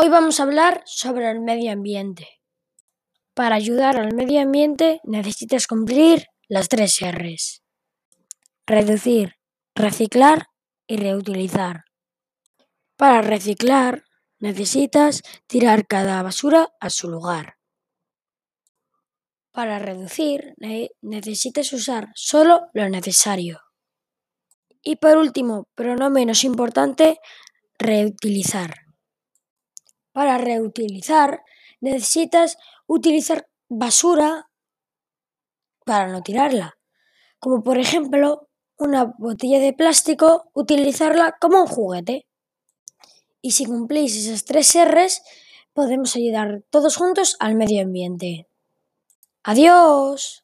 Hoy vamos a hablar sobre el medio ambiente. Para ayudar al medio ambiente necesitas cumplir las tres R's. Reducir, reciclar y reutilizar. Para reciclar necesitas tirar cada basura a su lugar. Para reducir necesitas usar solo lo necesario. Y por último, pero no menos importante, reutilizar. Para reutilizar necesitas utilizar basura para no tirarla, como por ejemplo una botella de plástico, utilizarla como un juguete. Y si cumplís esas tres R's, podemos ayudar todos juntos al medio ambiente. Adiós.